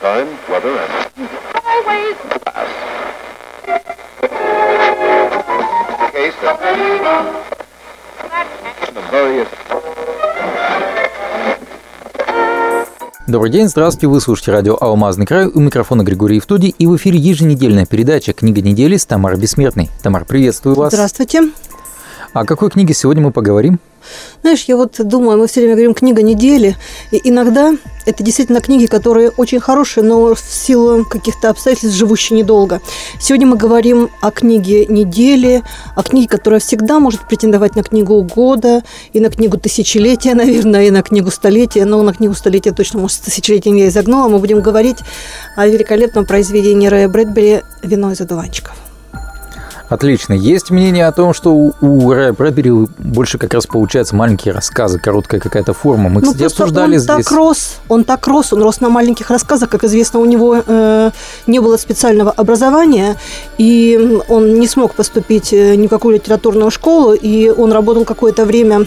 time, weather, and Highways. case of the various Добрый день, здравствуйте, вы слушаете радио «Алмазный край», у микрофона Григорий Евтодий, и в эфире еженедельная передача «Книга недели» с Тамарой Бессмертной. Тамар, приветствую вас. Здравствуйте. О какой книге сегодня мы поговорим? Знаешь, я вот думаю, мы все время говорим «книга недели», и иногда это действительно книги, которые очень хорошие, но в силу каких-то обстоятельств живущие недолго. Сегодня мы говорим о книге недели, о книге, которая всегда может претендовать на книгу года, и на книгу тысячелетия, наверное, и на книгу столетия, но на книгу столетия точно, может, тысячелетия я изогнула. Мы будем говорить о великолепном произведении Рэя Брэдбери «Вино из одуванчиков». Отлично. Есть мнение о том, что у, у Рэя Брэдбери больше как раз получаются маленькие рассказы, короткая какая-то форма. Мы, Ну, кстати, обсуждали он здесь. так рос, он так рос, он рос на маленьких рассказах, как известно, у него э, не было специального образования, и он не смог поступить э, ни в какую литературную школу, и он работал какое-то время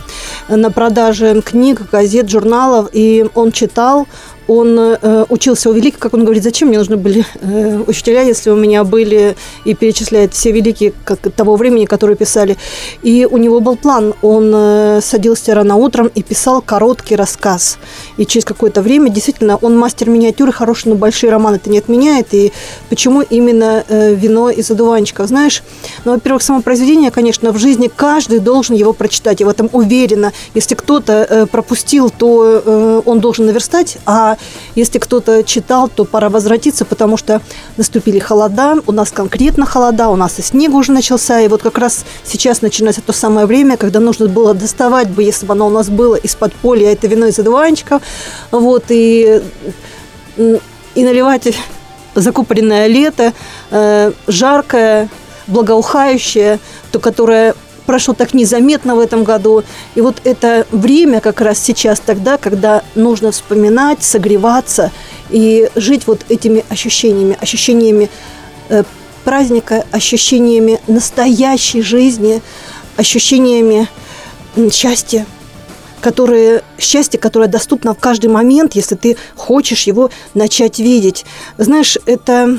на продаже книг, газет, журналов, и он читал, он э, учился у великих, как он говорит, зачем мне нужны были э, учителя, если у меня были, и перечисляет все великие как, того времени, которые писали. И у него был план, он э, садился рано утром и писал короткий рассказ. И через какое-то время, действительно, он мастер миниатюры, хороший, но большие романы это не отменяет. И почему именно э, вино из одуванчиков? Знаешь, ну, во-первых, само произведение, конечно, в жизни каждый должен его прочитать. Я в этом уверена. Если кто-то э, пропустил, то э, он должен наверстать, а если кто-то читал, то пора возвратиться, потому что наступили холода, у нас конкретно холода, у нас и снег уже начался, и вот как раз сейчас начинается то самое время, когда нужно было доставать бы, если бы оно у нас было из-под поля, это вино из одуванчиков, вот, и, и наливать закупоренное лето, э, жаркое, благоухающее, то, которое прошло так незаметно в этом году. И вот это время как раз сейчас тогда, когда нужно вспоминать, согреваться и жить вот этими ощущениями, ощущениями э, праздника, ощущениями настоящей жизни, ощущениями счастья, которые, счастье, которое доступно в каждый момент, если ты хочешь его начать видеть. Знаешь, это...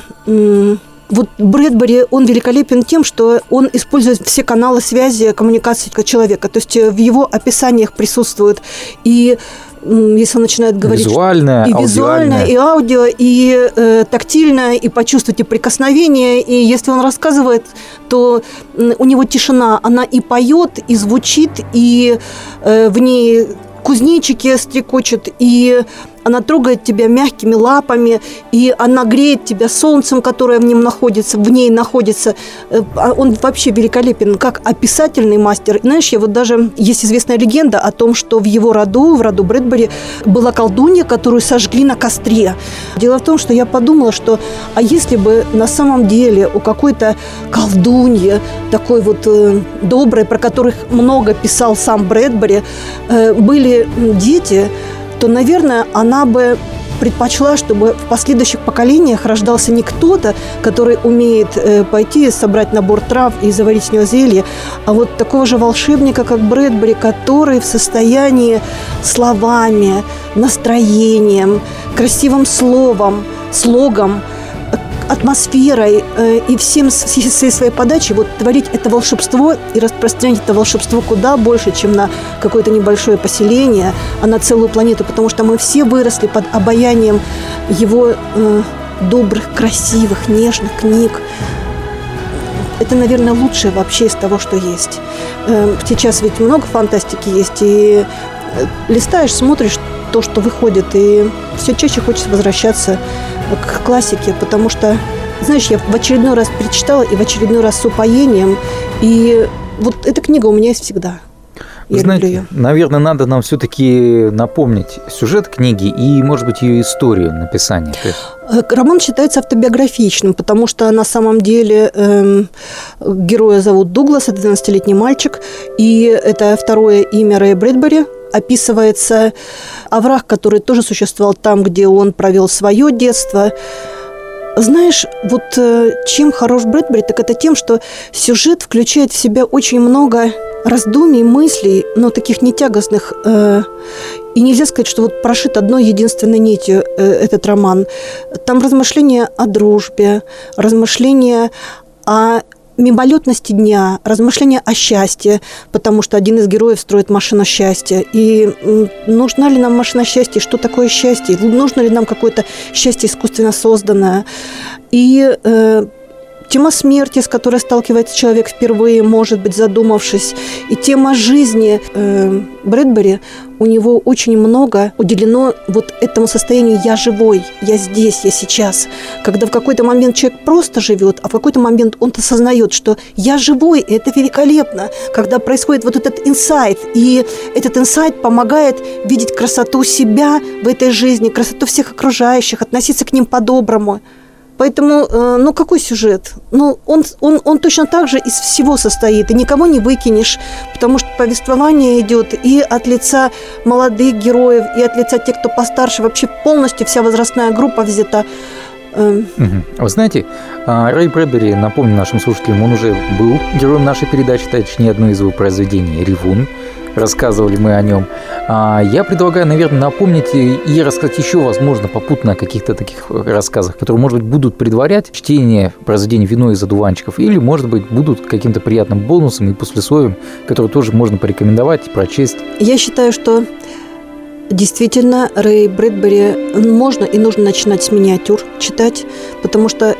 вот Брэдбери, он великолепен тем, что он использует все каналы связи, коммуникации человека. То есть э, в его описаниях присутствует и если он начинает говорить... Визуальное, и визуальное, и аудио, и э, тактильное, и почувствуйте прикосновение. И если он рассказывает, то у него тишина, она и поет, и звучит, и э, в ней кузнечики стрекочут, и она трогает тебя мягкими лапами, и она греет тебя солнцем, которое в нем находится, в ней находится. Э, а Он вообще великолепен, как описательный мастер. Знаешь, я вот даже есть известная легенда о том, что в его роду, в роду Брэдбери, была колдунья, которую сожгли на костре. Дело в том, что я подумала, что а если бы на самом деле у какой-то колдуньи, такой вот э, доброй, про которых много писал сам Брэдбери, э, были дети, то, наверное, она бы предпочла, чтобы в последующих поколениях рождался не кто-то, который умеет э, пойти собрать набор трав и заварить с него зелье, а вот такого же волшебника, как Брэдбери, который в состоянии словами, настроением, красивым словом, слогом, атмосферой э, и всем с- своей подачей вот творить это волшебство и распространять это волшебство куда больше, чем на какое-то небольшое поселение, а на целую планету, потому что мы все выросли под обаянием его э, добрых, красивых, нежных книг. Это, наверное, лучшее вообще из того, что есть. Э, Сейчас ведь много фантастики есть, и э, листаешь, смотришь то, что выходит, и все чаще хочется возвращаться к классике, потому что, знаешь, я в очередной раз перечитала, и в очередной раз с упоением, и вот эта книга у меня есть всегда. Вы Я знаете, люблю ее. наверное, надо нам все-таки напомнить сюжет книги и, может быть, ее историю написания. Э, Роман считается автобиографичным, потому что на самом деле эм, героя зовут Дуглас, это 12-летний мальчик, и это второе имя Рэя Брэдбери. Описывается овраг, который тоже существовал там, где он провел свое детство. Знаешь, вот э, чем хорош Брэдбери, так это тем, что сюжет включает в себя очень много раздумий, мыслей, но таких не тягостных. э, И нельзя сказать, что вот прошит одной единственной нитью э, этот роман. Там размышления о дружбе, размышления о мимолетности дня, размышления о счастье, потому что один из героев строит машину счастья. И нужна ли нам машина счастья? Что такое счастье? Нужно ли нам какое-то счастье искусственно созданное? И э, тема смерти, с которой сталкивается человек впервые, может быть, задумавшись, и тема жизни э, Брэдбери, у него очень много уделено вот этому состоянию «я живой», «я здесь», «я сейчас», когда в какой-то момент человек просто живет, а в какой-то момент он осознает, что «я живой», и это великолепно, когда происходит вот этот инсайт, и этот инсайт помогает видеть красоту себя в этой жизни, красоту всех окружающих, относиться к ним по-доброму – Поэтому, э, ну, какой сюжет? Ну, он, он, он точно так же из всего состоит, и никого не выкинешь, потому что повествование идет и от лица молодых героев, и от лица тех, кто постарше, вообще полностью вся возрастная группа взята. Эм. Вы знаете, а, Рэй Брэдбери, напомню нашим слушателям, он уже был героем нашей передачи, точнее, одно из его произведений «Ревун», рассказывали мы о нем. А, я предлагаю, наверное, напомнить и рассказать еще, возможно, попутно о каких-то таких рассказах, которые, может быть, будут предварять чтение произведений «Вино из одуванчиков», или, может быть, будут каким-то приятным бонусом и послесловием, который тоже можно порекомендовать, прочесть. Я считаю, что Действительно, Рэй Брэдбери можно и нужно начинать с миниатюр читать, потому что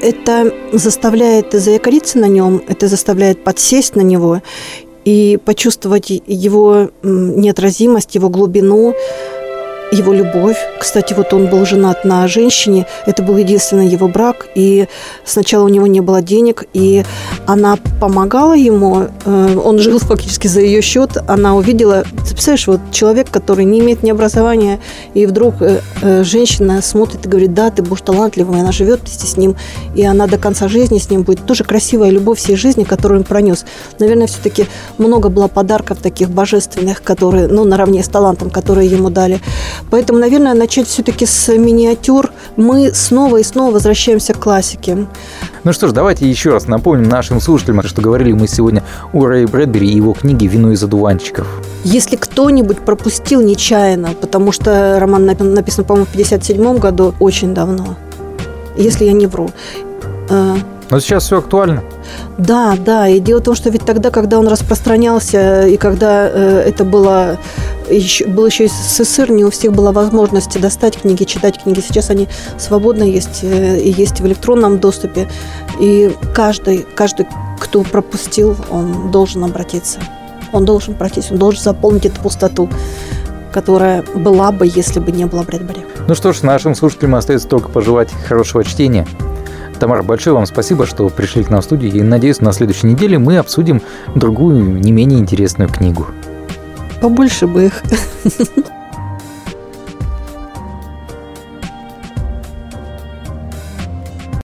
это заставляет заякориться на нем, это заставляет подсесть на него и почувствовать его неотразимость, его глубину, его любовь. Кстати, вот он был женат на женщине, это был единственный его брак, и сначала у него не было денег, и она помогала ему, э, он жил фактически за ее счет, она увидела, ты представляешь, вот человек, который не имеет ни образования, и вдруг э, э, женщина смотрит и говорит, да, ты будешь талантливым, и она живет вместе с ним, и она до конца жизни с ним будет. Тоже красивая любовь всей жизни, которую он пронес. Наверное, все-таки много было подарков таких божественных, которые, ну, наравне с талантом, которые ему дали. Поэтому, наверное, начать все-таки с миниатюр. Мы снова и снова возвращаемся к классике. Ну что ж, давайте еще раз напомним нашим слушателям, что говорили мы сегодня о Рэе Брэдбери и его книге «Вино из одуванчиков». Если кто-нибудь пропустил нечаянно, потому что роман написан, по-моему, в 1957 году, очень давно, если я не вру, э, но сейчас все актуально. Да, да. И дело в том, что ведь тогда, когда он распространялся, и когда э, это было еще, был еще СССР, не у всех была возможность достать книги, читать книги. Сейчас они свободно есть э, и есть в электронном доступе. И каждый, каждый, кто пропустил, он должен обратиться. Он должен обратиться, он должен заполнить эту пустоту которая была бы, если бы не было Брэдбери. Ну что ж, нашим слушателям остается только пожелать хорошего чтения. Тамара, большое вам спасибо, что пришли к нам в студию. И надеюсь, на следующей неделе мы обсудим другую, не менее интересную книгу. Побольше бы их.